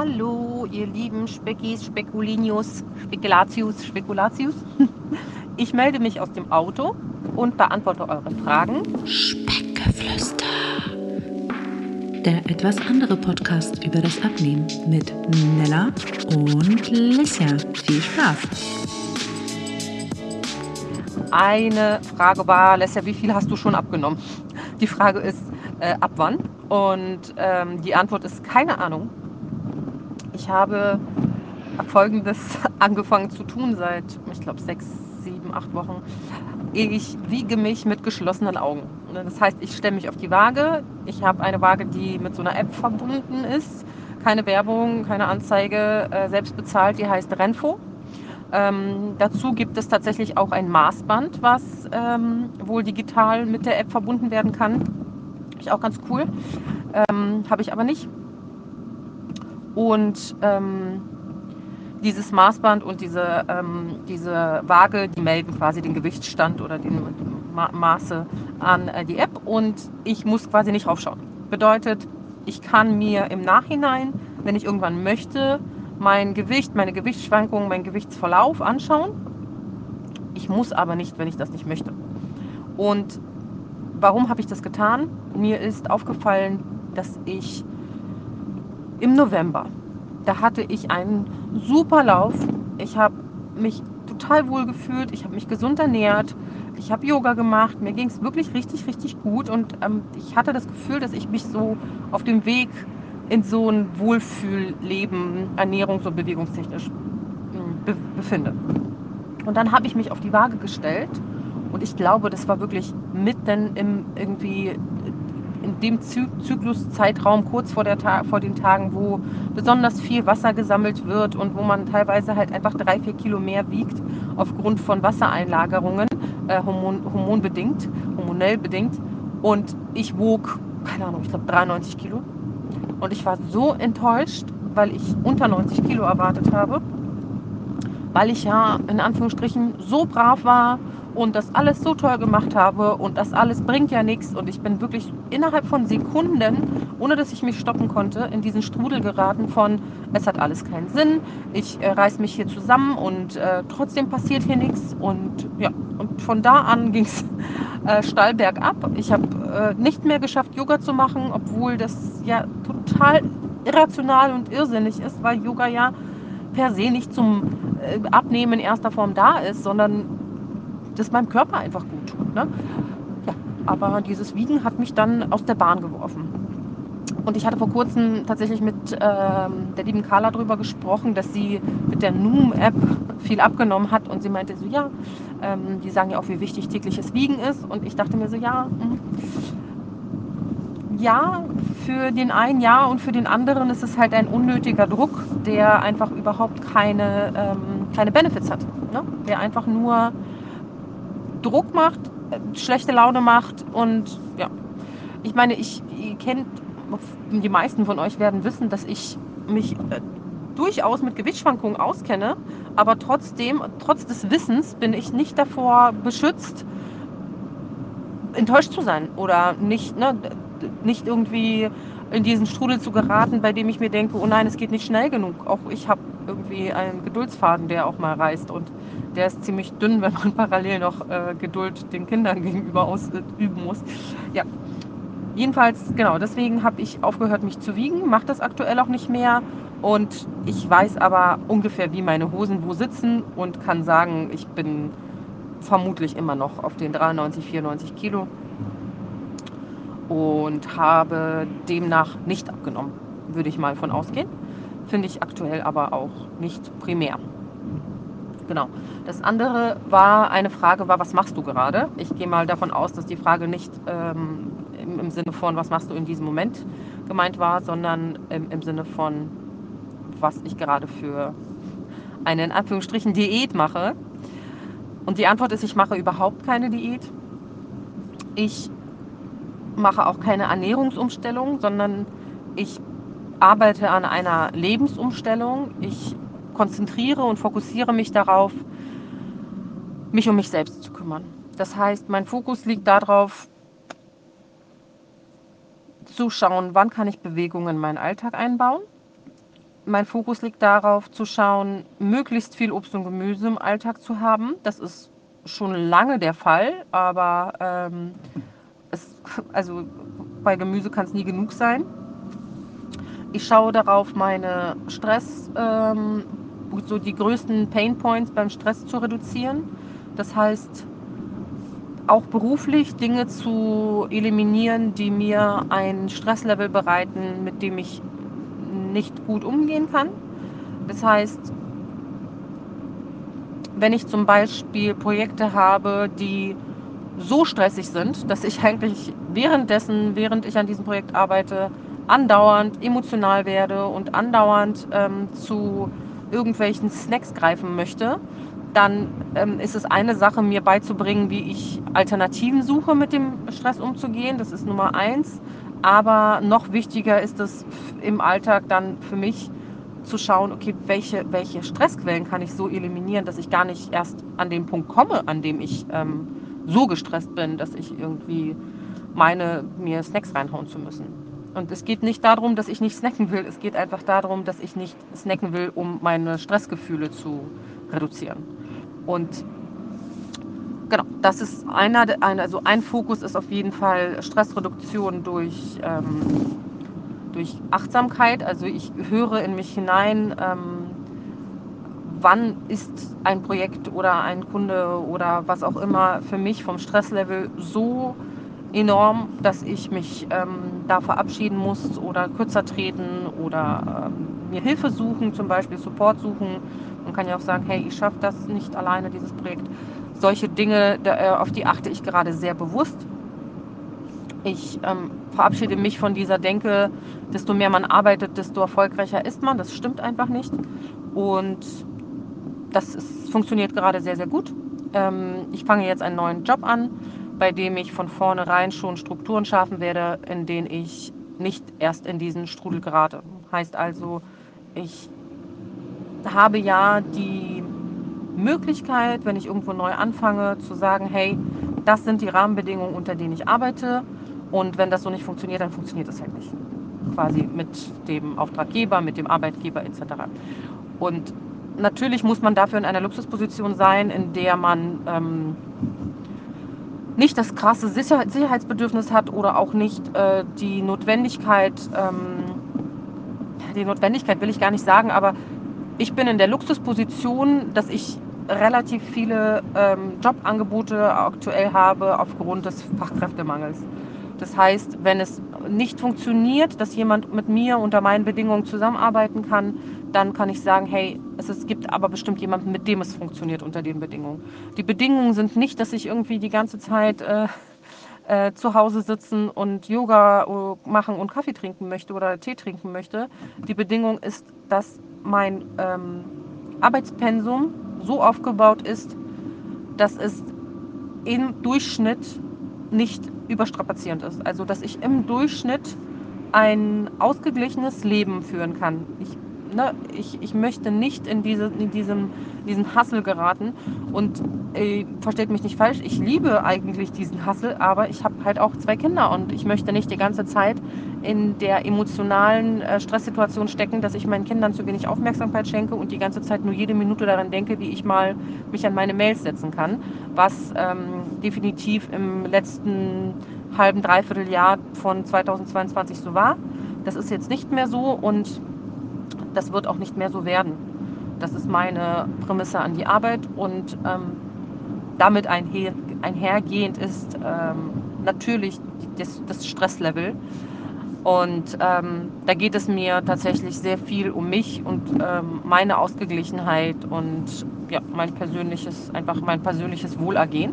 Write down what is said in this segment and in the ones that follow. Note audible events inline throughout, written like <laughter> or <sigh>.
Hallo, ihr lieben Speckis, Spekulinius, Spekulatius, Spekulatius. <laughs> Ich melde mich aus dem Auto und beantworte eure Fragen. Speckgeflüster. Der etwas andere Podcast über das Abnehmen mit Nella und Lissia. Viel Spaß. Eine Frage war, Lesja, wie viel hast du schon abgenommen? Die Frage ist, äh, ab wann? Und ähm, die Antwort ist keine Ahnung. Ich habe Folgendes <laughs> angefangen zu tun seit, ich glaube, sechs, sieben, acht Wochen. Ich wiege mich mit geschlossenen Augen. Das heißt, ich stelle mich auf die Waage. Ich habe eine Waage, die mit so einer App verbunden ist. Keine Werbung, keine Anzeige, äh, selbst bezahlt. Die heißt Renfo. Ähm, dazu gibt es tatsächlich auch ein Maßband, was ähm, wohl digital mit der App verbunden werden kann. Ich auch ganz cool. Ähm, Habe ich aber nicht. Und ähm, dieses Maßband und diese, ähm, diese Waage, die melden quasi den Gewichtsstand oder die Ma Maße an äh, die App und ich muss quasi nicht raufschauen. Bedeutet, ich kann mir im Nachhinein, wenn ich irgendwann möchte, mein Gewicht, meine Gewichtsschwankungen, meinen Gewichtsverlauf anschauen. Ich muss aber nicht, wenn ich das nicht möchte. Und warum habe ich das getan? Mir ist aufgefallen, dass ich im November, da hatte ich einen super Lauf. Ich habe mich total wohl gefühlt, ich habe mich gesund ernährt, ich habe Yoga gemacht, mir ging es wirklich richtig, richtig gut. Und ähm, ich hatte das Gefühl, dass ich mich so auf dem Weg in so ein Wohlfühlleben, ernährungs- und bewegungstechnisch hm, be befinde. Und dann habe ich mich auf die Waage gestellt. Und ich glaube, das war wirklich mitten im irgendwie in dem Zykluszeitraum kurz vor, der vor den Tagen, wo besonders viel Wasser gesammelt wird und wo man teilweise halt einfach drei, vier Kilo mehr wiegt aufgrund von Wassereinlagerungen, äh, hormon, hormonbedingt, hormonell bedingt. Und ich wog, keine Ahnung, ich glaube 93 Kilo. Und ich war so enttäuscht, weil ich unter 90 Kilo erwartet habe, weil ich ja in Anführungsstrichen so brav war und das alles so toll gemacht habe und das alles bringt ja nichts und ich bin wirklich innerhalb von Sekunden, ohne dass ich mich stoppen konnte, in diesen Strudel geraten von es hat alles keinen Sinn, ich äh, reiß mich hier zusammen und äh, trotzdem passiert hier nichts und ja, und von da an <laughs> ging es äh, steil bergab. Ich habe äh, nicht mehr geschafft, Yoga zu machen, obwohl das ja total irrational und irrsinnig ist, weil Yoga ja per se nicht zum äh, Abnehmen in erster Form da ist, sondern das meinem Körper einfach gut tut. Ne? Ja, aber dieses Wiegen hat mich dann aus der Bahn geworfen. Und ich hatte vor kurzem tatsächlich mit ähm, der lieben Carla darüber gesprochen, dass sie mit der Noom-App viel abgenommen hat. Und sie meinte so, ja, ähm, die sagen ja auch, wie wichtig tägliches Wiegen ist. Und ich dachte mir so, ja, mh. ja, für den einen ja und für den anderen ist es halt ein unnötiger Druck, der einfach überhaupt keine, ähm, keine Benefits hat. Ne? Der einfach nur Druck macht, schlechte Laune macht und ja. Ich meine, ich, ihr kennt, die meisten von euch werden wissen, dass ich mich äh, durchaus mit Gewichtsschwankungen auskenne, aber trotzdem, trotz des Wissens bin ich nicht davor beschützt, enttäuscht zu sein oder nicht, ne, nicht irgendwie in diesen Strudel zu geraten, bei dem ich mir denke, oh nein, es geht nicht schnell genug. Auch ich habe irgendwie einen Geduldsfaden, der auch mal reißt und der ist ziemlich dünn, wenn man <laughs> parallel noch äh, Geduld den Kindern <laughs> gegenüber ausüben muss. Ja, jedenfalls, genau, deswegen habe ich aufgehört, mich zu wiegen, mache das aktuell auch nicht mehr und ich weiß aber ungefähr, wie meine Hosen wo sitzen und kann sagen, ich bin vermutlich immer noch auf den 93, 94 Kilo und habe demnach nicht abgenommen, würde ich mal von ausgehen. Finde ich aktuell aber auch nicht primär. Genau. Das andere war, eine Frage war, was machst du gerade? Ich gehe mal davon aus, dass die Frage nicht ähm, im, im, Sinne von, was machst du in diesem Moment gemeint war, sondern im, im Sinne von, was ich gerade für eine in Anführungsstrichen Diät mache. Und die Antwort ist, ich mache überhaupt keine Diät. Ich mache auch keine Ernährungsumstellung, sondern ich arbeite an einer Lebensumstellung. Ich konzentriere und fokussiere mich darauf, mich um mich selbst zu kümmern. Das heißt, mein Fokus liegt darauf, zu schauen, wann kann ich Bewegungen in meinen Alltag einbauen, mein Fokus liegt darauf, zu schauen, möglichst viel Obst und Gemüse im Alltag zu haben. Das ist schon lange der Fall, aber ähm, es, also bei Gemüse kann es nie genug sein. Ich schaue darauf, meine Stress, ähm, so die größten Pain Points beim Stress zu reduzieren. Das heißt, auch beruflich Dinge zu eliminieren, die mir ein Stresslevel bereiten, mit dem ich nicht gut umgehen kann. Das heißt, wenn ich zum Beispiel Projekte habe, die so stressig sind, dass ich eigentlich währenddessen, während ich an diesem Projekt arbeite, andauernd emotional werde und andauernd ähm, zu irgendwelchen Snacks greifen möchte, dann ähm, ist es eine Sache, mir beizubringen, wie ich Alternativen suche, mit dem Stress umzugehen. Das ist Nummer eins. Aber noch wichtiger ist es im Alltag dann für mich zu schauen, okay, welche, welche Stressquellen kann ich so eliminieren, dass ich gar nicht erst an den Punkt komme, an dem ich ähm, so gestresst bin, dass ich irgendwie meine, mir Snacks reinhauen zu müssen. Und es geht nicht darum, dass ich nicht snacken will. Es geht einfach darum, dass ich nicht snacken will, um meine Stressgefühle zu reduzieren. Und genau, das ist einer, also ein Fokus ist auf jeden Fall Stressreduktion durch, ähm, durch Achtsamkeit. Also ich höre in mich hinein, ähm, wann ist ein Projekt oder ein Kunde oder was auch immer für mich vom Stresslevel so enorm, dass ich mich ähm, da verabschieden muss oder kürzer treten oder ähm, mir Hilfe suchen, zum Beispiel Support suchen. Man kann ja auch sagen, hey, ich schaffe das nicht alleine, dieses Projekt. Solche Dinge, da, äh, auf die achte ich gerade sehr bewusst. Ich ähm, verabschiede mich von dieser Denke, desto mehr man arbeitet, desto erfolgreicher ist man. Das stimmt einfach nicht. Und das ist, funktioniert gerade sehr, sehr gut. Ähm, ich fange jetzt einen neuen Job an bei dem ich von vornherein schon Strukturen schaffen werde, in denen ich nicht erst in diesen Strudel gerate. Heißt also, ich habe ja die Möglichkeit, wenn ich irgendwo neu anfange, zu sagen, hey, das sind die Rahmenbedingungen, unter denen ich arbeite. Und wenn das so nicht funktioniert, dann funktioniert es halt nicht. Quasi mit dem Auftraggeber, mit dem Arbeitgeber etc. Und natürlich muss man dafür in einer Luxusposition sein, in der man ähm, nicht das krasse Sicherheitsbedürfnis hat oder auch nicht äh, die Notwendigkeit, ähm, die Notwendigkeit will ich gar nicht sagen, aber ich bin in der Luxusposition, dass ich relativ viele ähm, Jobangebote aktuell habe aufgrund des Fachkräftemangels. Das heißt, wenn es nicht funktioniert, dass jemand mit mir unter meinen Bedingungen zusammenarbeiten kann, dann kann ich sagen, hey, es, es gibt aber bestimmt jemanden, mit dem es funktioniert unter den Bedingungen. Die Bedingungen sind nicht, dass ich irgendwie die ganze Zeit äh, äh, zu Hause sitzen und Yoga äh, machen und Kaffee trinken möchte oder Tee trinken möchte. Die Bedingung ist, dass mein ähm, Arbeitspensum so aufgebaut ist, dass es im Durchschnitt nicht überstrapazierend ist. Also dass ich im Durchschnitt ein ausgeglichenes Leben führen kann. Ich ne, ich, ich möchte nicht in, diese, in diesem, diesen Hassel geraten. Und äh, versteht mich nicht falsch, ich liebe eigentlich diesen Hassel, aber ich habe halt auch zwei Kinder und ich möchte nicht die ganze Zeit in der emotionalen äh, Stresssituation stecken, dass ich meinen Kindern zu wenig Aufmerksamkeit schenke und die ganze Zeit nur jede Minute daran denke, wie ich mal mich an meine Mails setzen kann, was ähm, definitiv im letzten halben, dreiviertel Jahr von 2022 so war. Das ist jetzt nicht mehr so und das wird auch nicht mehr so werden. Das ist meine Prämisse an die Arbeit und ähm, damit einher, einhergehend ist ähm, natürlich das, das, Stresslevel. Und ähm, da geht es mir tatsächlich sehr viel um mich und ähm, meine Ausgeglichenheit und ja, mein persönliches, einfach mein persönliches Wohlergehen.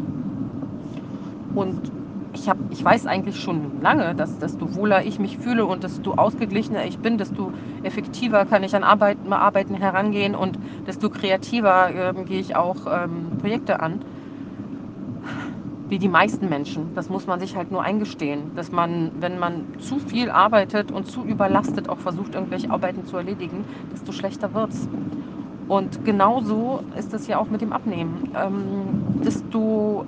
Und ich, hab, ich weiß eigentlich schon lange, dass desto wohler ich mich fühle und desto ausgeglichener ich bin, desto effektiver kann ich an Arbeiten, Arbeiten herangehen und desto kreativer ähm, gehe ich auch ähm, Projekte an. Wie die meisten Menschen. Das muss man sich halt nur eingestehen, dass man, wenn man zu viel arbeitet und zu überlastet auch versucht, irgendwelche Arbeiten zu erledigen, desto schlechter wird es. Und genauso ist es ja auch mit dem Abnehmen. Ähm, desto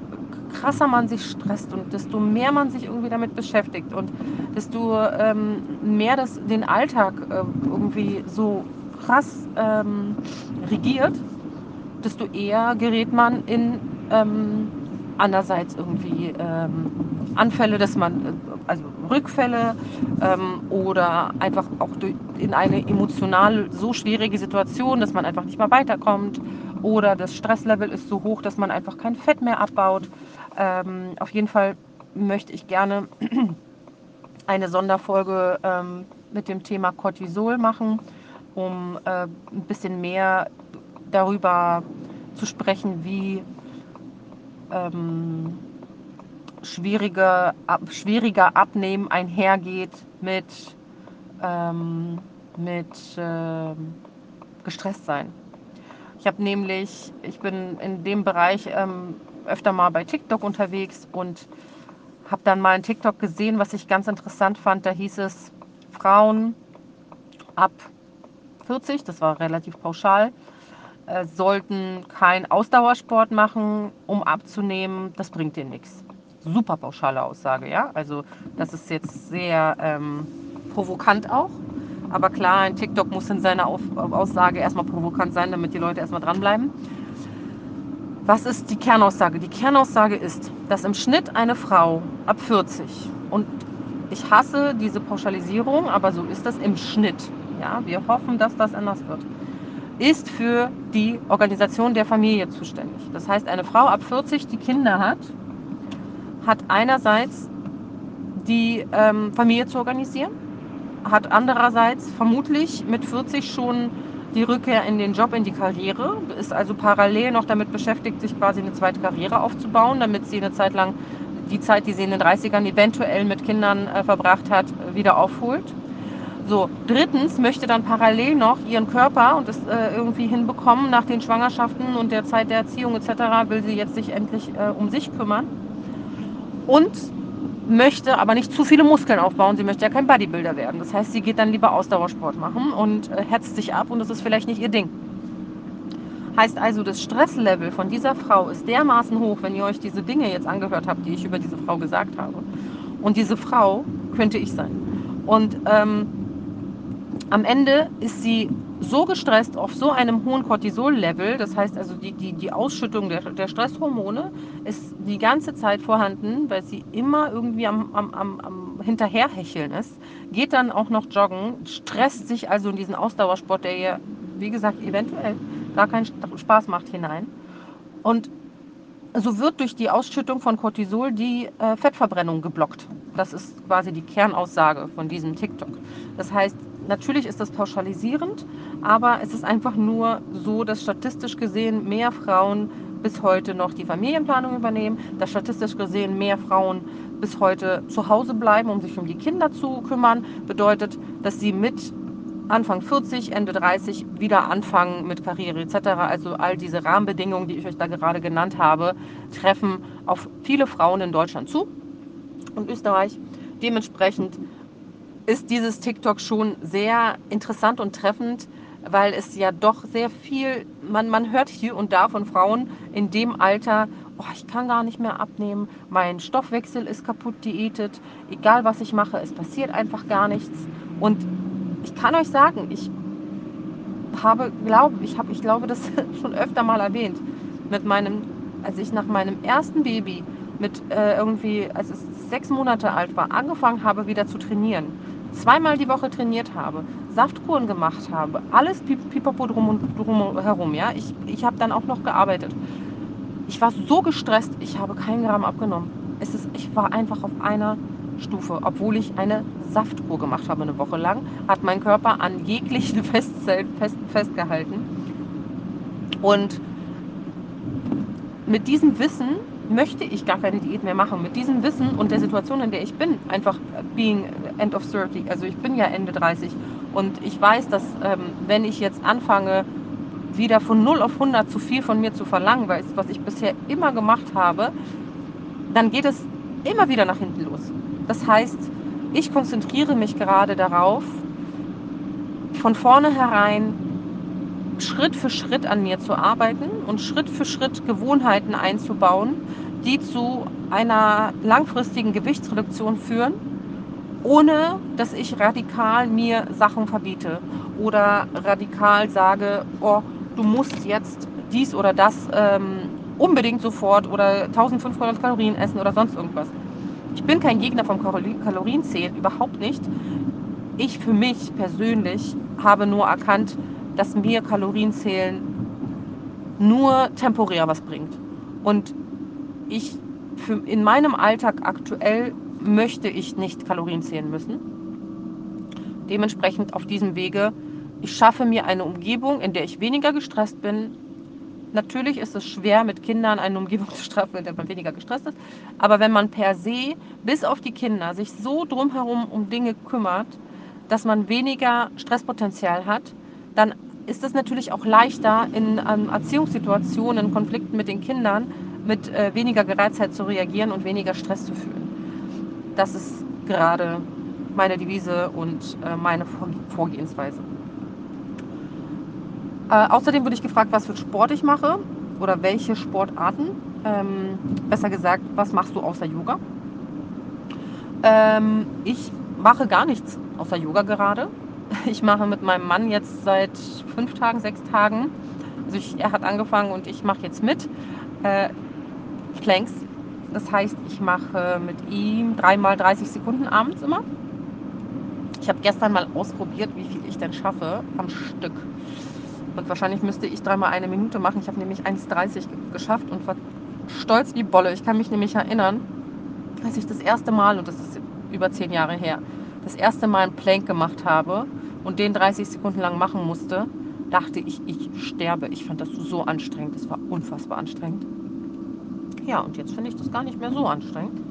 krasser man sich stresst und desto mehr man sich irgendwie damit beschäftigt und desto ähm, mehr das den Alltag äh, irgendwie so krass ähm, regiert, desto eher gerät man in ähm, andererseits irgendwie ähm, Anfälle, dass man, äh, also Rückfälle ähm, oder einfach auch durch, in eine emotional so schwierige Situation, dass man einfach nicht mehr weiterkommt oder das Stresslevel ist so hoch, dass man einfach kein Fett mehr abbaut. Ähm, auf jeden Fall möchte ich gerne <clears throat> eine Sonderfolge ähm, mit dem Thema Cortisol machen, um äh, ein bisschen mehr darüber zu sprechen, wie ähm, schwierige, ab, schwieriger Abnehmen einhergeht mit, ähm, mit äh, gestresst sein. Ich habe nämlich, ich bin in dem Bereich ähm, öfter mal bei TikTok unterwegs und habe dann mal ein TikTok gesehen, was ich ganz interessant fand. Da hieß es, Frauen ab 40, das war relativ pauschal, äh, sollten keinen Ausdauersport machen, um abzunehmen. Das bringt denen nichts. Super pauschale Aussage, ja. Also das ist jetzt sehr ähm, provokant auch. Aber klar, ein TikTok muss in seiner Auf Aussage erstmal provokant sein, damit die Leute erstmal dranbleiben. Was ist die Kernaussage? Die Kernaussage ist, dass im Schnitt eine Frau ab 40 und ich hasse diese Pauschalisierung, aber so ist das im Schnitt. Ja, wir hoffen, dass das anders wird. Ist für die Organisation der Familie zuständig. Das heißt, eine Frau ab 40, die Kinder hat, hat einerseits die ähm, Familie zu organisieren, hat andererseits vermutlich mit 40 schon die Rückkehr in den Job, in die Karriere, ist also parallel noch damit beschäftigt, sich quasi eine zweite Karriere aufzubauen, damit sie eine Zeit lang die Zeit, die sie in den 30ern eventuell mit Kindern äh, verbracht hat, wieder aufholt. So, drittens möchte dann parallel noch ihren Körper und es äh, irgendwie hinbekommen, nach den Schwangerschaften und der Zeit der Erziehung etc., will sie jetzt sich endlich äh, um sich kümmern. Und möchte aber nicht zu viele Muskeln aufbauen. Sie möchte ja kein Bodybuilder werden. Das heißt, sie geht dann lieber Ausdauersport machen und äh, hetzt sich ab und das ist vielleicht nicht ihr Ding. Heißt also, das Stresslevel von dieser Frau ist dermaßen hoch, wenn ihr euch diese Dinge jetzt angehört habt, die ich über diese Frau gesagt habe. Und diese Frau könnte ich sein. Und ähm, am Ende ist sie so gestresst auf so einem hohen Cortisol-Level, das heißt also die, die, die Ausschüttung der, der Stresshormone ist die ganze Zeit vorhanden, weil sie immer irgendwie am, am, am, am Hinterherhecheln ist, geht dann auch noch joggen, stresst sich also in diesen Ausdauersport, der ihr, wie gesagt, eventuell gar keinen Spaß macht, hinein. Und so wird durch die Ausschüttung von Cortisol die äh, Fettverbrennung geblockt. Das ist quasi die Kernaussage von diesem TikTok. Das heißt, natürlich ist das pauschalisierend, aber es ist einfach nur so, dass statistisch gesehen mehr Frauen bis heute noch die Familienplanung übernehmen, dass statistisch gesehen mehr Frauen bis heute zu Hause bleiben, um sich um die Kinder zu kümmern, bedeutet, dass sie mit Anfang 40, Ende 30 wieder anfangen mit Karriere etc. Also all diese Rahmenbedingungen, die ich euch da gerade genannt habe, treffen auf viele Frauen in Deutschland zu und Österreich. Dementsprechend ist dieses TikTok schon sehr interessant und treffend, weil es ja doch sehr viel, man, man hört hier und da von Frauen in dem Alter, oh, ich kann gar nicht mehr abnehmen, mein Stoffwechsel ist kaputt diätet, egal was ich mache, es passiert einfach gar nichts. Und ich kann euch sagen, ich habe, glaube ich, habe, ich glaube, das <laughs> schon öfter mal erwähnt, mit meinem, als ich nach meinem ersten Baby mit äh, irgendwie, als es sechs Monate alt war, angefangen habe, wieder zu trainieren zweimal die Woche trainiert habe, Saftkuren gemacht habe, alles pipapo drum und drum herum, ja. Ich, ich habe dann auch noch gearbeitet. Ich war so gestresst, ich habe keinen Gramm abgenommen. Es ist, ich war einfach auf einer Stufe, obwohl ich eine Saftkur gemacht habe eine Woche lang, hat mein Körper an jeglichen <laughs> Festzellen fest, festgehalten. Und mit diesem Wissen möchte ich gar keine Diät mehr machen. Mit diesem Wissen und der Situation, in der ich bin, einfach being end of 30, also ich bin ja Ende 30 und ich weiß, dass ähm, wenn ich jetzt anfange, wieder von 0 auf 100 zu viel von mir zu verlangen, weil es, was ich bisher immer gemacht habe, dann geht es immer wieder nach hinten los. Das heißt, ich konzentriere mich gerade darauf, von vornherein Schritt für Schritt an mir zu arbeiten und Schritt für Schritt Gewohnheiten einzubauen, die zu einer langfristigen Gewichtsreduktion führen, ohne dass ich radikal mir Sachen verbiete, oder radikal sage, oh, du musst jetzt dies oder das ähm, unbedingt sofort oder 1500 Kalorien essen oder sonst irgendwas. Ich bin kein Gegner vom Kalorienzählen, überhaupt nicht. Ich für mich persönlich habe nur erkannt, dass mir Kalorienzählen nur temporär was bringt. Und ich für, in meinem Alltag aktuell möchte ich nicht Kalorien zählen müssen. Dementsprechend auf diesem Wege, ich schaffe mir eine Umgebung, in der ich weniger gestresst bin, Natürlich ist es schwer, mit Kindern eine Umgebung <laughs> zu straffen, in der man weniger gestresst ist. Aber wenn man per se, bis auf die Kinder, sich so drumherum um Dinge kümmert, dass man weniger Stresspotenzial hat, dann ist es natürlich auch leichter, in ähm, Erziehungssituationen, in Konflikten mit den Kindern mit äh, weniger Gereiztheit zu reagieren und weniger Stress zu fühlen. Das ist gerade meine Devise und äh, meine Vorgehensweise. Äh, außerdem wurde ich gefragt, was für Sport ich mache oder welche Sportarten. Ähm, besser gesagt, was machst du außer Yoga? Ähm, ich mache gar nichts außer Yoga gerade. <laughs> Ich mache mit meinem Mann jetzt seit fünf Tagen, sechs Tagen. Also ich, er hat angefangen und ich mache jetzt mit. Äh, Planks. Das heißt, ich mache mit ihm dreimal 30 Sekunden abends immer. Ich habe gestern mal ausprobiert, wie viel ich denn schaffe am Stück. Und wahrscheinlich müsste ich dreimal eine Minute machen. Ich habe nämlich 1,30 geschafft und war stolz wie Bolle. Ich kann mich nämlich erinnern, als ich das erste Mal, und das ist über zehn Jahre her, das erste Mal einen Plank gemacht habe und den 30 Sekunden lang machen musste, dachte ich, ich sterbe. Ich fand das so anstrengend. Das war unfassbar anstrengend. Ja, und jetzt finde ich das gar nicht mehr so anstrengend.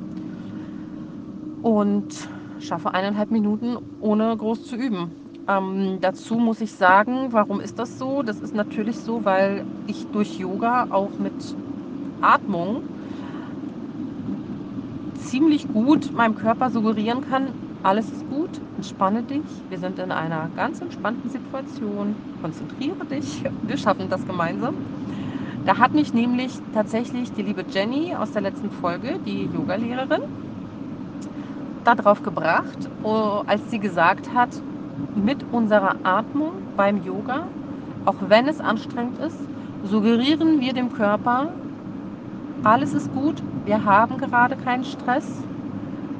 Und schaffe eineinhalb Minuten, ohne groß zu üben. Ähm, dazu muss ich sagen, warum ist das so? Das ist natürlich so, weil ich durch Yoga auch mit Atmung ziemlich gut meinem Körper suggerieren kann, alles ist gut, entspanne dich, wir sind in einer ganz entspannten Situation, konzentriere dich, wir schaffen das gemeinsam. Da hat mich nämlich tatsächlich die liebe Jenny aus der letzten Folge, die Yogalehrerin, darauf gebracht, oh, als sie gesagt hat, mit unserer Atmung beim Yoga, auch wenn es anstrengend ist, suggerieren wir dem Körper, alles ist gut, wir haben gerade keinen Stress,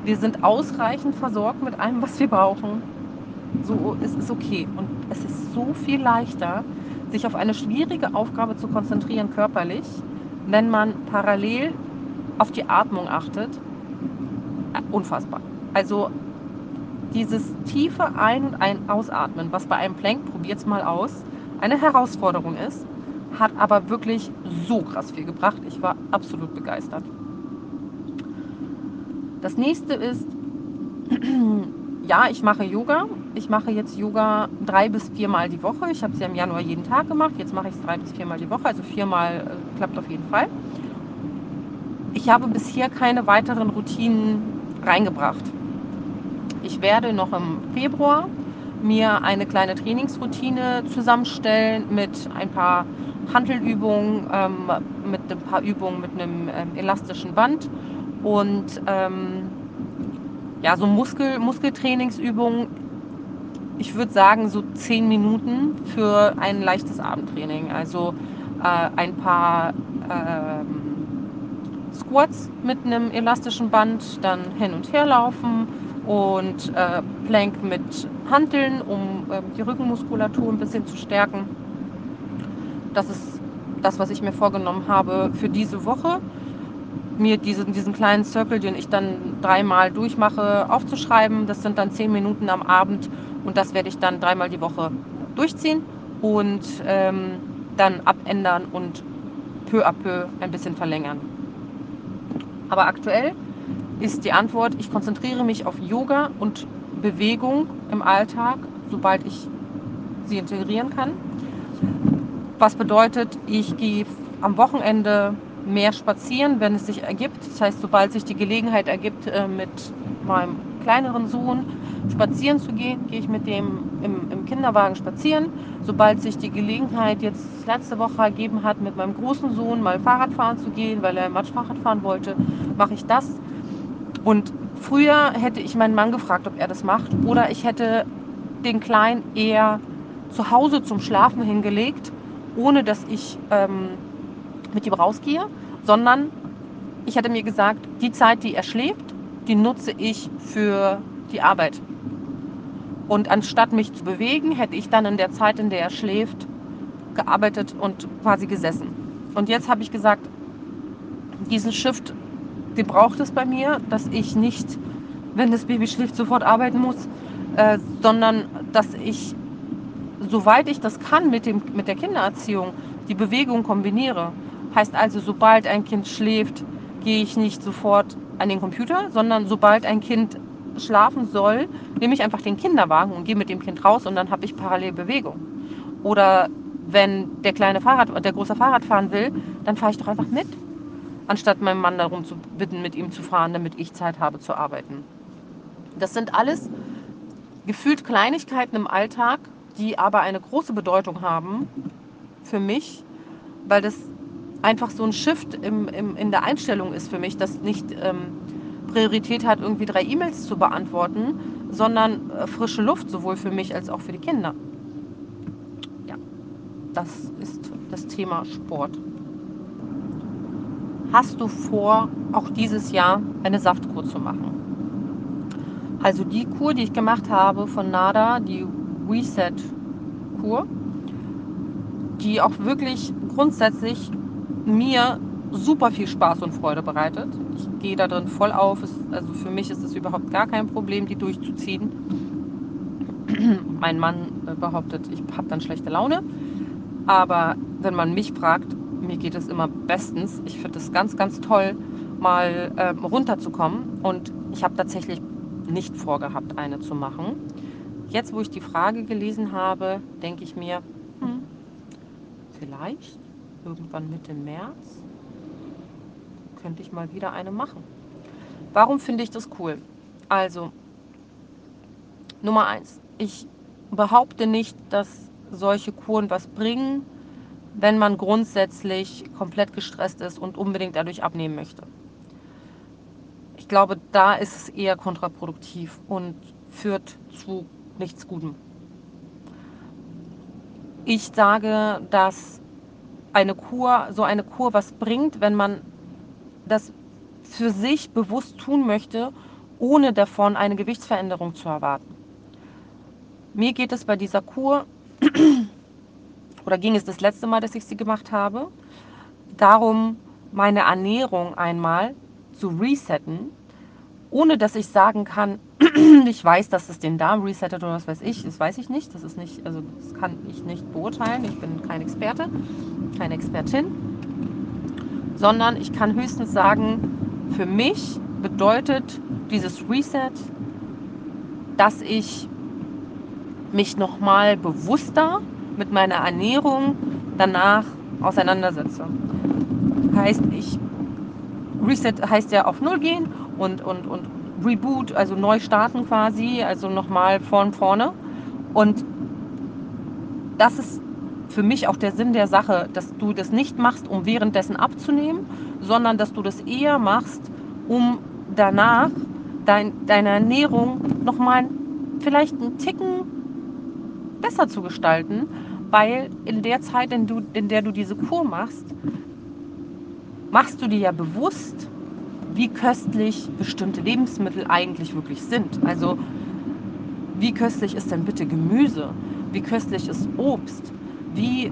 wir sind ausreichend versorgt mit allem, was wir brauchen. So, es ist okay. Und es ist so viel leichter, sich auf eine schwierige Aufgabe zu konzentrieren körperlich, wenn man parallel auf die Atmung achtet. Unfassbar. Also dieses tiefe Ein- und ein Ausatmen, was bei einem Plank, probiert es mal aus, eine Herausforderung ist, hat aber wirklich so krass viel gebracht. Ich war absolut begeistert. Das nächste ist, <clears throat> ja, ich mache Yoga. Ich mache jetzt Yoga drei bis viermal die Woche. Ich habe es ja im Januar jeden Tag gemacht. Jetzt mache ich es drei bis viermal die Woche. Also viermal äh, klappt auf jeden Fall. Ich habe bisher keine weiteren Routinen reingebracht. Ich werde noch im Februar mir eine kleine Trainingsroutine zusammenstellen mit ein paar Handelübungen, ähm, mit ein paar Übungen mit einem ähm, elastischen Band und ähm, ja, so Muskel, Muskeltrainingsübungen. Ich würde sagen, so zehn Minuten für ein leichtes Abendtraining. Also äh, ein paar äh, Squats mit einem elastischen Band, dann hin und her laufen und äh, Plank mit Hanteln, um äh, die Rückenmuskulatur ein bisschen zu stärken. Das ist das, was ich mir vorgenommen habe für diese Woche. Mir diesen, diesen kleinen Circle, den ich dann dreimal durchmache, aufzuschreiben. Das sind dann zehn Minuten am Abend und das werde ich dann dreimal die Woche durchziehen und ähm, dann abändern und peu à peu ein bisschen verlängern. Aber aktuell ist die Antwort, ich konzentriere mich auf Yoga und Bewegung im Alltag, sobald ich sie integrieren kann. Was bedeutet, ich gehe am Wochenende mehr spazieren, wenn es sich ergibt. Das heißt, sobald sich die Gelegenheit ergibt, äh, mit meinem kleineren Sohn spazieren zu gehen, gehe ich mit dem im, im, Kinderwagen spazieren. Sobald sich die Gelegenheit jetzt letzte Woche ergeben hat, mit meinem großen Sohn mal Fahrrad fahren zu gehen, weil er Matschfahrrad fahren wollte, mache ich das. Und früher hätte ich meinen Mann gefragt, ob er das macht, oder ich hätte den Kleinen eher zu Hause zum Schlafen hingelegt, ohne dass ich ähm, mit ihm rausgehe, sondern ich hatte mir gesagt, die Zeit, die er schläft, die nutze ich für die Arbeit. Und anstatt mich zu bewegen, hätte ich dann in der Zeit, in der er schläft, gearbeitet und quasi gesessen. Und jetzt habe ich gesagt, diesen Shift, den braucht es bei mir, dass ich nicht, wenn das Baby schläft, sofort arbeiten muss, äh, sondern dass ich, soweit ich das kann mit, dem, mit der Kindererziehung, die Bewegung kombiniere. Heißt also, sobald ein Kind schläft, gehe ich nicht sofort an den Computer, sondern sobald ein Kind schlafen soll, nehme ich einfach den Kinderwagen und gehe mit dem Kind raus und dann habe ich parallel Bewegung. Oder wenn der kleine Fahrrad, der große Fahrrad fahren will, dann fahre ich doch einfach mit, anstatt meinem Mann darum zu bitten, mit ihm zu fahren, damit ich Zeit habe zu arbeiten. Das sind alles gefühlt Kleinigkeiten im Alltag, die aber eine große Bedeutung haben für mich, weil das einfach so ein Shift im, im, in der Einstellung ist für mich, dass nicht ähm, Priorität hat, irgendwie drei E-Mails zu beantworten, sondern äh, frische Luft, sowohl für mich als auch für die Kinder. Ja, das ist das Thema Sport. Hast du vor, auch dieses Jahr eine Saftkur zu machen? Also die Kur, die ich gemacht habe von NADA, die Reset-Kur, die auch wirklich grundsätzlich mir super viel Spaß und Freude bereitet. Ich gehe da drin voll auf. Es, also für mich ist es überhaupt gar kein Problem, die durchzuziehen. mein Mann äh, behauptet, ich habe dann schlechte Laune. Aber wenn man mich fragt, mir geht es immer bestens. Ich finde es ganz, ganz toll, mal äh, runterzukommen. Und ich habe tatsächlich nicht vorgehabt, eine zu machen. Jetzt, wo ich die Frage gelesen habe, denke ich mir, hm, vielleicht irgendwann Mitte März könnte ich mal wieder eine machen. Warum finde ich das cool? Also, Nummer eins, ich behaupte nicht, dass solche Kuren was bringen, wenn man grundsätzlich komplett gestresst ist und unbedingt dadurch abnehmen möchte. Ich glaube, da ist es eher kontraproduktiv und führt zu nichts Gutem. Ich sage, dass eine Kur, so eine Kur was bringt, wenn man das für sich bewusst tun möchte, ohne davon eine Gewichtsveränderung zu erwarten. Mir geht es bei dieser Kur, <clears throat> oder ging es das letzte Mal, dass ich sie gemacht habe, darum, meine Ernährung einmal zu resetten, ohne dass ich sagen kann, <clears throat> ich weiß, dass es den Darm resettet oder was weiß ich, das weiß ich nicht, das ist nicht, also das kann ich nicht beurteilen, ich bin kein Experte, keine Expertin, sondern ich kann höchstens sagen, für mich bedeutet dieses Reset, dass ich mich nochmal bewusster mit meiner Ernährung danach auseinandersetze. Heißt, ich Reset heißt ja auf Null gehen und, und, und Reboot, also neu starten quasi, also nochmal von vorne. Und das ist für mich auch der Sinn der Sache, dass du das nicht machst, um währenddessen abzunehmen, sondern dass du das eher machst, um danach dein, deine Ernährung nochmal vielleicht einen Ticken besser zu gestalten, weil in der Zeit, in, du, in der du diese Kur machst, machst du dir ja bewusst, wie köstlich bestimmte Lebensmittel eigentlich wirklich sind. Also wie köstlich ist denn bitte Gemüse? Wie köstlich ist Obst? Wie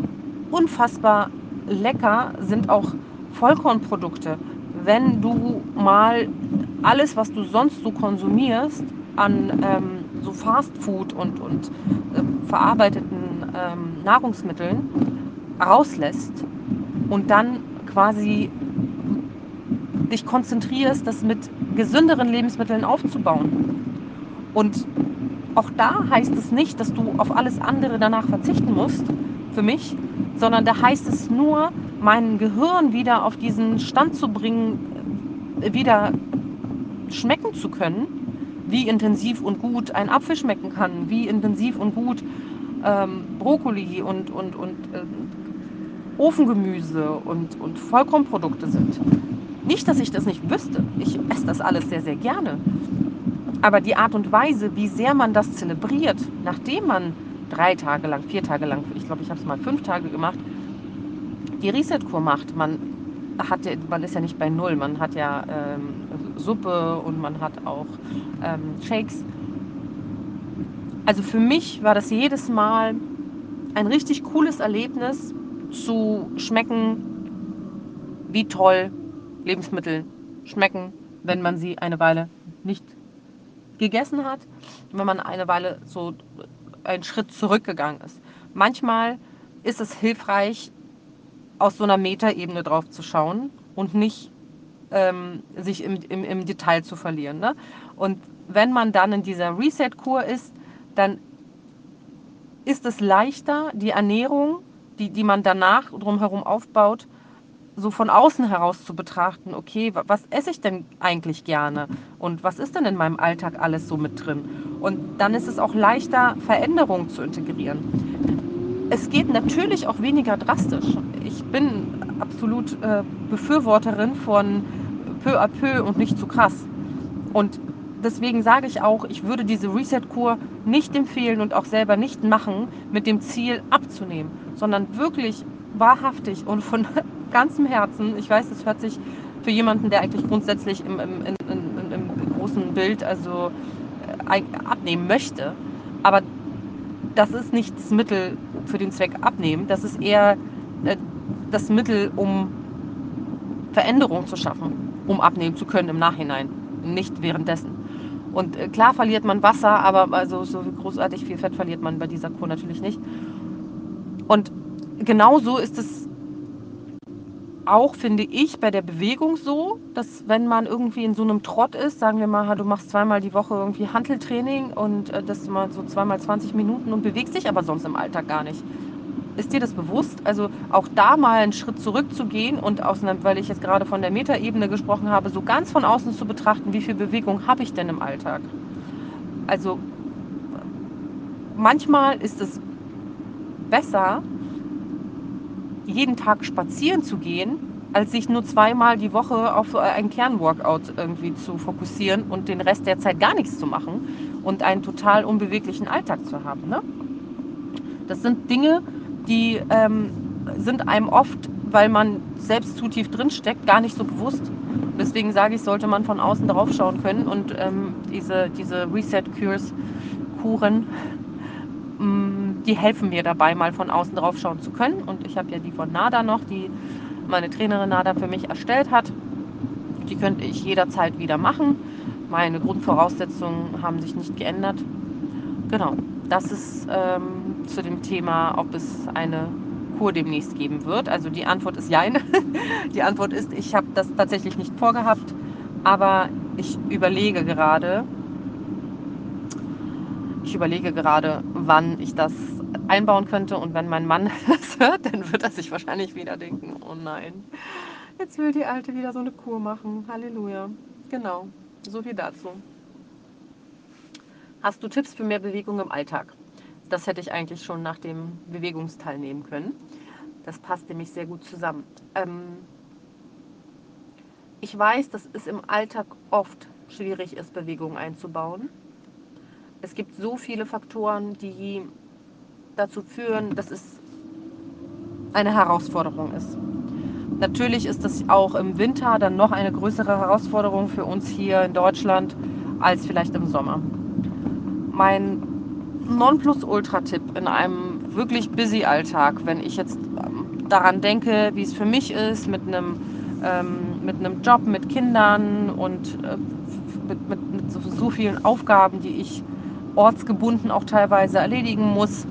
unfassbar lecker sind auch Vollkornprodukte, wenn du mal alles, was du sonst so konsumierst, an ähm, so Fastfood und, und äh, verarbeiteten ähm, Nahrungsmitteln rauslässt und dann quasi dich konzentrierst, das mit gesünderen Lebensmitteln aufzubauen. Und auch da heißt es nicht, dass du auf alles andere danach verzichten musst, für mich, sondern da heißt es nur, mein Gehirn wieder auf diesen Stand zu bringen, äh, wieder schmecken zu können, wie intensiv und gut ein Apfel schmecken kann, wie intensiv und gut ähm, Brokkoli und, und, und äh, Ofengemüse und, und Vollkornprodukte sind. Nicht, dass ich das nicht wüsste. Ich esse das alles sehr, sehr gerne. Aber die Art und Weise, wie sehr man das zelebriert, nachdem man drei Tage lang, vier Tage lang, ich glaube, ich habe es mal fünf Tage gemacht, die Reset-Kur macht. Man, hat, man ist ja nicht bei Null, man hat ja ähm, Suppe und man hat auch ähm, Shakes. Also für mich war das jedes Mal ein richtig cooles Erlebnis zu schmecken, wie toll Lebensmittel schmecken, wenn man sie eine Weile nicht gegessen hat, wenn man eine Weile so einen Schritt zurückgegangen ist. Manchmal ist es hilfreich, aus so einer Metaebene drauf zu schauen und nicht ähm, sich im, im, im, Detail zu verlieren. Ne? Und wenn man dann in dieser Reset-Kur ist, dann ist es leichter, die Ernährung, die, die man danach drumherum aufbaut, so von außen heraus zu betrachten, okay, was esse ich denn eigentlich gerne und was ist denn in meinem Alltag alles so mit drin? Und dann ist es auch leichter, Veränderungen zu integrieren. Es geht natürlich auch weniger drastisch. Ich bin absolut äh, Befürworterin von peu à peu und nicht zu krass. Und deswegen sage ich auch, ich würde diese Reset-Kur nicht empfehlen und auch selber nicht machen mit dem Ziel abzunehmen, sondern wirklich wahrhaftig und von ganzem Herzen, ich weiß, es hört sich für jemanden, der eigentlich grundsätzlich im, im, im, im großen Bild also äh, abnehmen möchte, aber das ist nicht das Mittel für den Zweck abnehmen, das ist eher äh, das Mittel, um Veränderungen zu schaffen, um abnehmen zu können im Nachhinein, nicht währenddessen. Und äh, klar verliert man Wasser, aber also so großartig viel Fett verliert man bei dieser Kur natürlich nicht. Und genauso ist es auch, finde ich, bei der Bewegung so, dass wenn man irgendwie in so einem Trott ist, sagen wir mal, du machst zweimal die Woche irgendwie Hanteltraining und äh, das mal so zweimal 20 Minuten und bewegst dich aber sonst im Alltag gar nicht. Ist dir das bewusst? Also auch da mal einen Schritt zurückzugehen und aus einer, weil ich jetzt gerade von der Metaebene gesprochen habe, so ganz von außen zu betrachten, wie viel Bewegung habe ich denn im Alltag? Also manchmal ist es besser, jeden Tag spazieren zu gehen, als sich nur zweimal die Woche auf ein Kernworkout irgendwie zu fokussieren und den Rest der Zeit gar nichts zu machen und einen total unbeweglichen Alltag zu haben. Ne? Das sind Dinge, die ähm, sind einem oft, weil man selbst zu tief drin steckt, gar nicht so bewusst. Deswegen sage ich, sollte man von außen drauf schauen können und ähm, diese, diese Reset-Cures, Kuren, <laughs> mm, die helfen mir dabei, mal von außen drauf schauen zu können. Und ich habe ja die von Nada noch, die meine Trainerin Nada für mich erstellt hat. Die könnte ich jederzeit wieder machen. Meine Grundvoraussetzungen haben sich nicht geändert. Genau, das ist ähm, zu dem Thema, ob es eine Kur demnächst geben wird. Also die Antwort ist Jein. <laughs> die Antwort ist, ich habe das tatsächlich nicht vorgehabt, aber ich überlege gerade, ich überlege gerade, wann ich das einbauen könnte. Und wenn mein Mann <laughs> das hört, dann wird er sich wahrscheinlich wieder denken, oh nein, jetzt will die Alte wieder so eine Kur machen. Halleluja. Genau, so viel dazu. Hast du Tipps für mehr Bewegung im Alltag? Das hätte ich eigentlich schon nach dem Bewegungsteil nehmen können. Das passt nämlich sehr gut zusammen. Ähm ich weiß, dass es im Alltag oft schwierig ist, Bewegung einzubauen. Es gibt so viele Faktoren, die dazu führen, dass es eine Herausforderung ist. Natürlich ist das auch im Winter dann noch eine größere Herausforderung für uns hier in Deutschland als vielleicht im Sommer. Mein Nonplusultra-Tipp in einem wirklich busy Alltag, wenn ich jetzt ähm, daran denke, wie es für mich ist, mit einem, ähm, mit einem Job, mit Kindern und äh, mit, mit, mit so, so vielen Aufgaben, die ich ortsgebunden auch teilweise erledigen muss.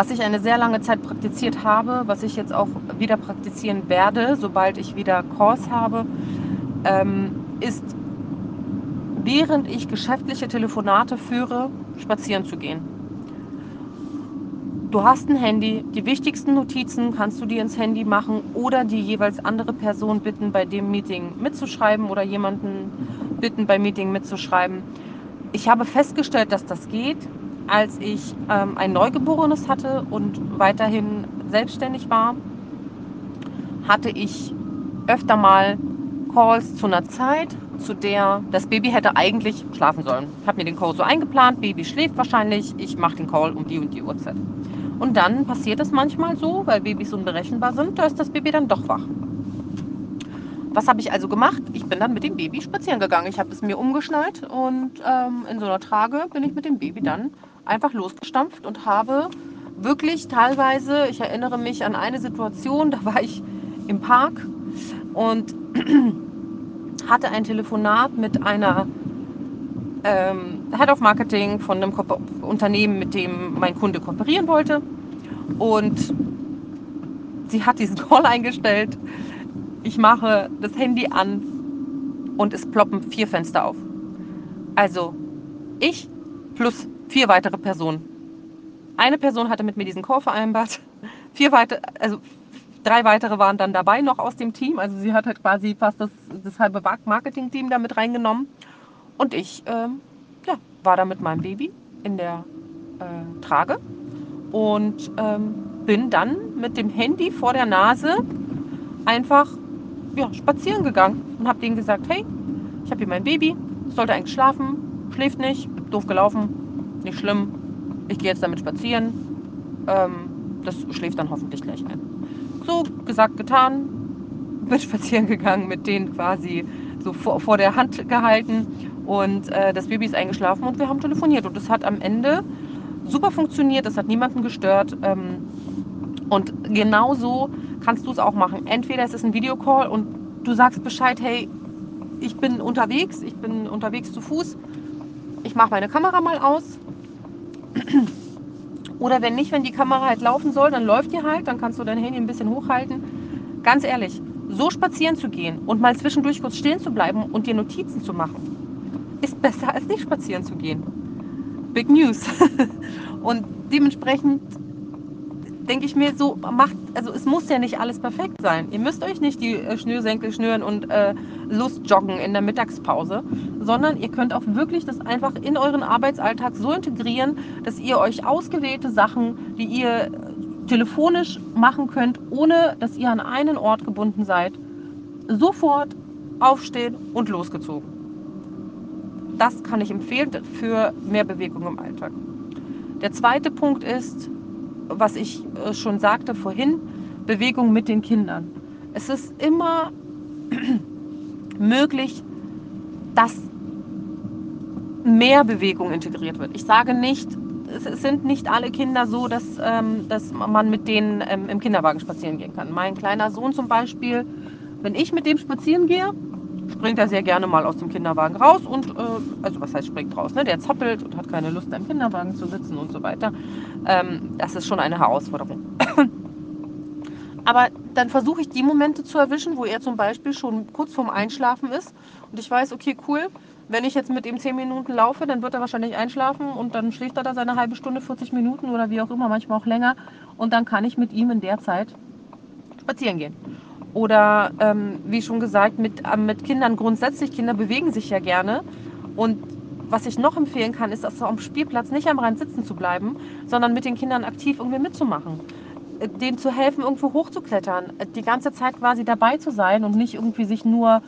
Was ich eine sehr lange Zeit praktiziert habe, was ich jetzt auch wieder praktizieren werde, sobald ich wieder Kurs habe, ähm, ist, während ich geschäftliche Telefonate führe, spazieren zu gehen. Du hast ein Handy, die wichtigsten Notizen kannst du dir ins Handy machen oder die jeweils andere Person bitten, bei dem Meeting mitzuschreiben oder jemanden bitten, beim Meeting mitzuschreiben ich habe festgestellt, dass das geht, als ich ähm, ein Neugeborenes hatte und weiterhin selbstständig war, hatte ich öfter mal Calls zu einer Zeit, zu der das Baby hätte eigentlich schlafen sollen. Ich habe mir den Call so eingeplant, Baby schläft wahrscheinlich, ich mache den Call um die und die Uhrzeit. Und dann passiert es manchmal so, weil Babys unberechenbar sind, da ist das Baby dann doch wach. Was habe ich also gemacht? Ich bin dann mit dem Baby spazieren gegangen. Ich habe es mir umgeschnallt und ähm, in so einer Trage bin ich mit dem Baby dann einfach losgestampft und habe wirklich teilweise, ich erinnere mich an eine Situation, <laughs> da war ich im Park und <clears throat> hatte ein Telefonat mit einer ähm, Head of Marketing von einem Ko Unternehmen, mit dem mein Kunde kooperieren wollte. Und sie hat diesen Call eingestellt. Ich mache das Handy an und es ploppen vier Fenster auf. Also ich plus vier weitere Personen. Eine Person hatte mit mir diesen Call vereinbart. Vier weitere, also drei weitere waren dann dabei noch aus dem Team. Also sie hat halt quasi fast das, das halbe Marketing-Team da mit reingenommen. Und ich ähm, ja, war da mit meinem Baby in der äh, Trage und ähm, bin dann mit dem Handy vor der Nase einfach ja, spazieren gegangen und habe denen gesagt, hey, ich habe hier mein Baby, sollte eigentlich schlafen, schläft nicht, doof gelaufen, nicht schlimm, ich gehe jetzt damit spazieren, ähm, das schläft dann hoffentlich gleich ein. So gesagt, getan, <laughs> bin spazieren gegangen, mit denen quasi so vor, vor der Hand gehalten und äh, das Baby ist eingeschlafen und wir haben telefoniert und es hat am Ende super funktioniert, es hat niemanden gestört ähm, und genau so kannst du es auch machen. Entweder es ist ein Videocall und du sagst Bescheid, hey, ich bin unterwegs, ich bin unterwegs zu Fuß, ich mache meine Kamera mal aus <clears throat> oder wenn nicht, wenn die Kamera halt laufen soll, dann läuft die halt, dann kannst du dein Handy ein bisschen hochhalten. Ganz ehrlich, so spazieren zu gehen und mal zwischendurch kurz stehen zu bleiben und dir Notizen zu machen, ist besser als nicht spazieren zu gehen. Big News. <laughs> und dementsprechend denke ich mir so, macht, also es muss ja nicht alles perfekt sein. Ihr müsst euch nicht die äh, Schnürsenkel schnüren und äh, Lust joggen in der Mittagspause, sondern ihr könnt auch wirklich das einfach in euren Arbeitsalltag so integrieren, dass ihr euch ausgewählte Sachen, die ihr äh, telefonisch machen könnt, ohne dass ihr an einen Ort gebunden seid, sofort aufstehen und losgezogen. Das kann ich empfehlen für mehr Bewegung im Alltag. Der zweite Punkt ist, was ich äh, schon sagte vorhin, Bewegung mit den Kindern. Es ist immer <clears throat> möglich, dass mehr Bewegung integriert wird. Ich sage nicht, es sind nicht alle Kinder so, dass, ähm, dass man mit denen ähm, im Kinderwagen spazieren gehen kann. Mein kleiner Sohn zum Beispiel, wenn ich mit dem spazieren gehe, springt er sehr gerne mal aus dem Kinderwagen raus und, äh, also was heißt springt raus, ne? der zappelt und hat keine Lust, im Kinderwagen zu sitzen und so weiter. Ähm, das ist schon eine Herausforderung. <coughs> Aber dann versuche ich die Momente zu erwischen, wo er zum Beispiel schon kurz vorm Einschlafen ist und ich weiß, okay, cool, wenn ich jetzt mit ihm 10 Minuten laufe, dann wird er wahrscheinlich einschlafen und dann schläft er da seine halbe Stunde, 40 Minuten oder wie auch immer, manchmal auch länger und dann kann ich mit ihm in der Zeit spazieren gehen. Oder ähm, wie schon gesagt, mit, äh, mit Kindern grundsätzlich, Kinder bewegen sich ja gerne. Und was ich noch empfehlen kann, ist, dass am Spielplatz nicht am Rand sitzen zu bleiben, sondern mit den Kindern aktiv irgendwie mitzumachen. Äh, denen zu helfen, irgendwo hochzuklettern, äh, die ganze Zeit quasi dabei zu sein und nicht irgendwie sich nur,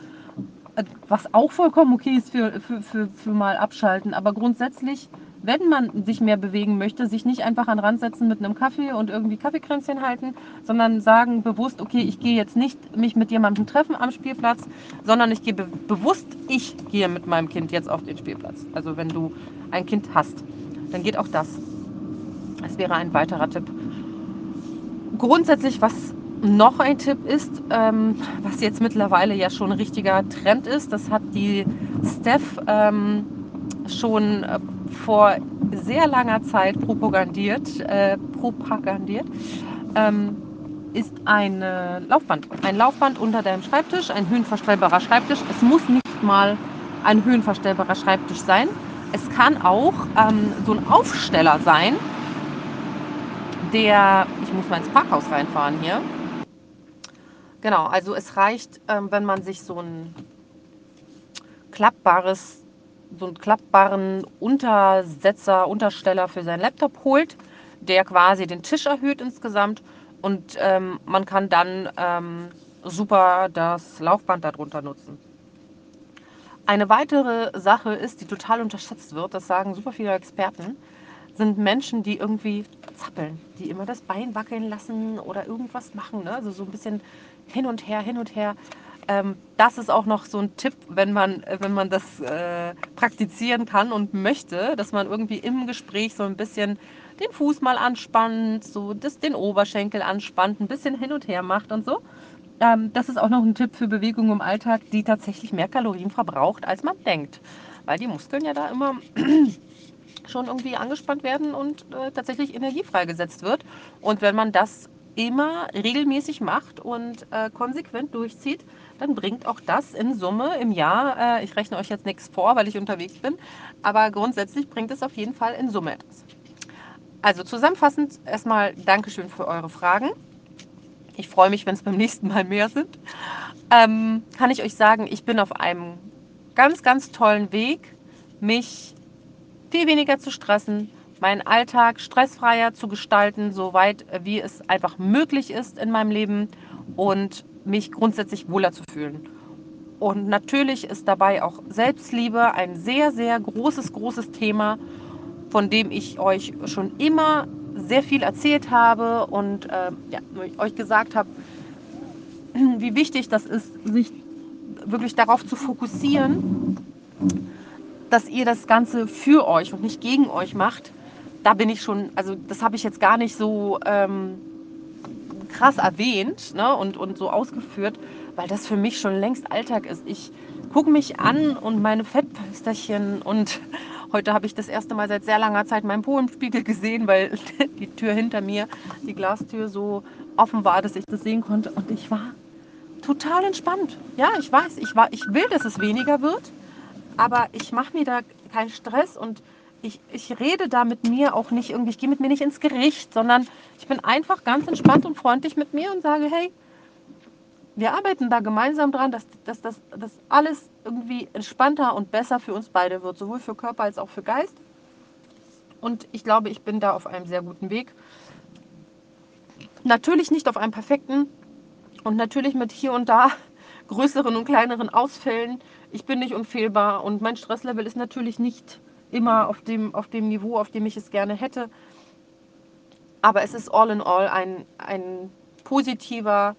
äh, was auch vollkommen okay ist für, für, für, für mal abschalten, aber grundsätzlich wenn man sich mehr bewegen möchte, sich nicht einfach an den Rand setzen mit einem Kaffee und irgendwie Kaffeekränzchen halten, sondern sagen bewusst, okay, ich gehe jetzt nicht mich mit jemandem treffen am Spielplatz, sondern ich gehe be bewusst, ich gehe mit meinem Kind jetzt auf den Spielplatz. Also wenn du ein Kind hast, dann geht auch das. Das wäre ein weiterer Tipp. Grundsätzlich, was noch ein Tipp ist, ähm, was jetzt mittlerweile ja schon ein richtiger Trend ist, das hat die Steph ähm, schon äh, vor sehr langer Zeit propagandiert, äh, propagandiert ähm, ist ein äh, Laufband. Ein Laufband unter deinem Schreibtisch, ein höhenverstellbarer Schreibtisch. Es muss nicht mal ein höhenverstellbarer Schreibtisch sein. Es kann auch ähm, so ein Aufsteller sein, der, ich muss mal ins Parkhaus reinfahren hier. Genau, also es reicht, ähm, wenn man sich so ein klappbares so einen klappbaren Untersetzer, Untersteller für seinen Laptop holt, der quasi den Tisch erhöht insgesamt und ähm, man kann dann ähm, super das Laufband darunter nutzen. Eine weitere Sache ist, die total unterschätzt wird, das sagen super viele Experten, sind Menschen, die irgendwie zappeln, die immer das Bein wackeln lassen oder irgendwas machen. Ne? Also so ein bisschen hin und her, hin und her. Ähm, das ist auch noch so ein Tipp, wenn man, wenn man das äh, praktizieren kann und möchte, dass man irgendwie im Gespräch so ein bisschen den Fuß mal anspannt, so das, den Oberschenkel anspannt, ein bisschen hin und her macht und so. Ähm, das ist auch noch ein Tipp für Bewegung im Alltag, die tatsächlich mehr Kalorien verbraucht, als man denkt. Weil die Muskeln ja da immer <clears throat> schon irgendwie angespannt werden und äh, tatsächlich Energie freigesetzt wird. Und wenn man das immer regelmäßig macht und äh, konsequent durchzieht, dann bringt auch das in Summe im Jahr, äh, ich rechne euch jetzt nichts vor, weil ich unterwegs bin, aber grundsätzlich bringt es auf jeden Fall in Summe etwas. Also zusammenfassend erstmal Dankeschön für eure Fragen. Ich freue mich, wenn es beim <laughs> nächsten Mal mehr sind. Ähm, kann ich euch sagen, ich bin auf einem ganz, ganz tollen Weg, mich viel weniger zu stressen, meinen Alltag stressfreier zu gestalten, soweit wie es einfach möglich ist in meinem Leben und mich grundsätzlich wohler zu fühlen. Und natürlich ist dabei auch Selbstliebe ein sehr, sehr großes, großes Thema, von dem ich euch schon immer sehr viel erzählt habe und äh, ja, euch gesagt habe, <clears throat> wie wichtig das ist, sich wirklich darauf zu fokussieren, dass ihr das Ganze für euch und nicht gegen euch macht, da bin ich schon, also das habe ich jetzt gar nicht so ähm, krass erwähnt ne, und, und so ausgeführt, weil das für mich schon längst Alltag ist. Ich gucke mich an und meine Fettpösterchen und <laughs> heute habe ich das erste Mal seit sehr langer Zeit meinen Po im Spiegel gesehen, weil <laughs> die Tür hinter mir, die Glastür so offen war, dass ich das sehen konnte und ich war total entspannt. Ja, ich weiß, ich, war, ich will, dass es weniger wird aber ich mache mir da keinen Stress und ich, ich rede da mit mir auch nicht irgendwie, ich gehe mit mir nicht ins Gericht, sondern ich bin einfach ganz entspannt und freundlich mit mir und sage, hey, wir arbeiten da gemeinsam dran, dass, dass, dass, dass alles irgendwie entspannter und besser für uns beide wird, sowohl für Körper als auch für Geist. Und ich glaube, ich bin da auf einem sehr guten Weg. Natürlich nicht auf einem perfekten und natürlich mit hier und da größeren und kleineren Ausfällen, ich bin nicht unfehlbar und mein Stresslevel ist natürlich nicht immer auf dem, auf dem Niveau, auf dem ich es gerne hätte. Aber es ist all in all ein, ein positiver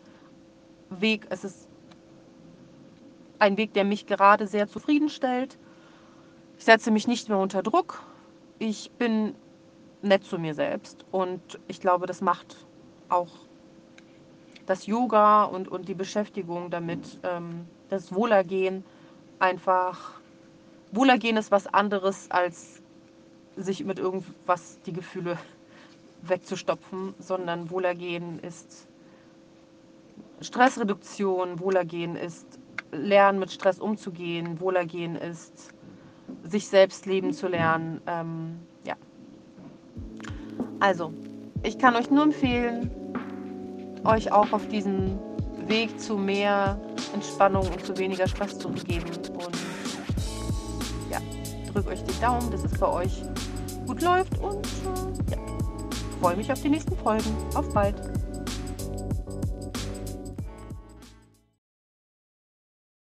Weg. Es ist ein Weg, der mich gerade sehr zufriedenstellt. Ich setze mich nicht mehr unter Druck. Ich bin nett zu mir selbst. Und ich glaube, das macht auch das Yoga und, und die Beschäftigung damit, ähm, das Wohlergehen einfach Wohlergehen ist was anderes, als sich mit irgendwas die Gefühle <laughs> wegzustopfen, sondern Wohlergehen ist Stressreduktion, Wohlergehen ist Lernen, mit Stress umzugehen, Wohlergehen ist sich selbst leben zu lernen. Ähm, ja. Also, ich kann euch nur empfehlen, euch auch auf diesen Weg zu mehr Entspannung und zu weniger Stress zu begeben. Und drückt euch die Daumen, dass es bei euch gut läuft und äh, ja, freue mich auf die nächsten Folgen. Auf bald!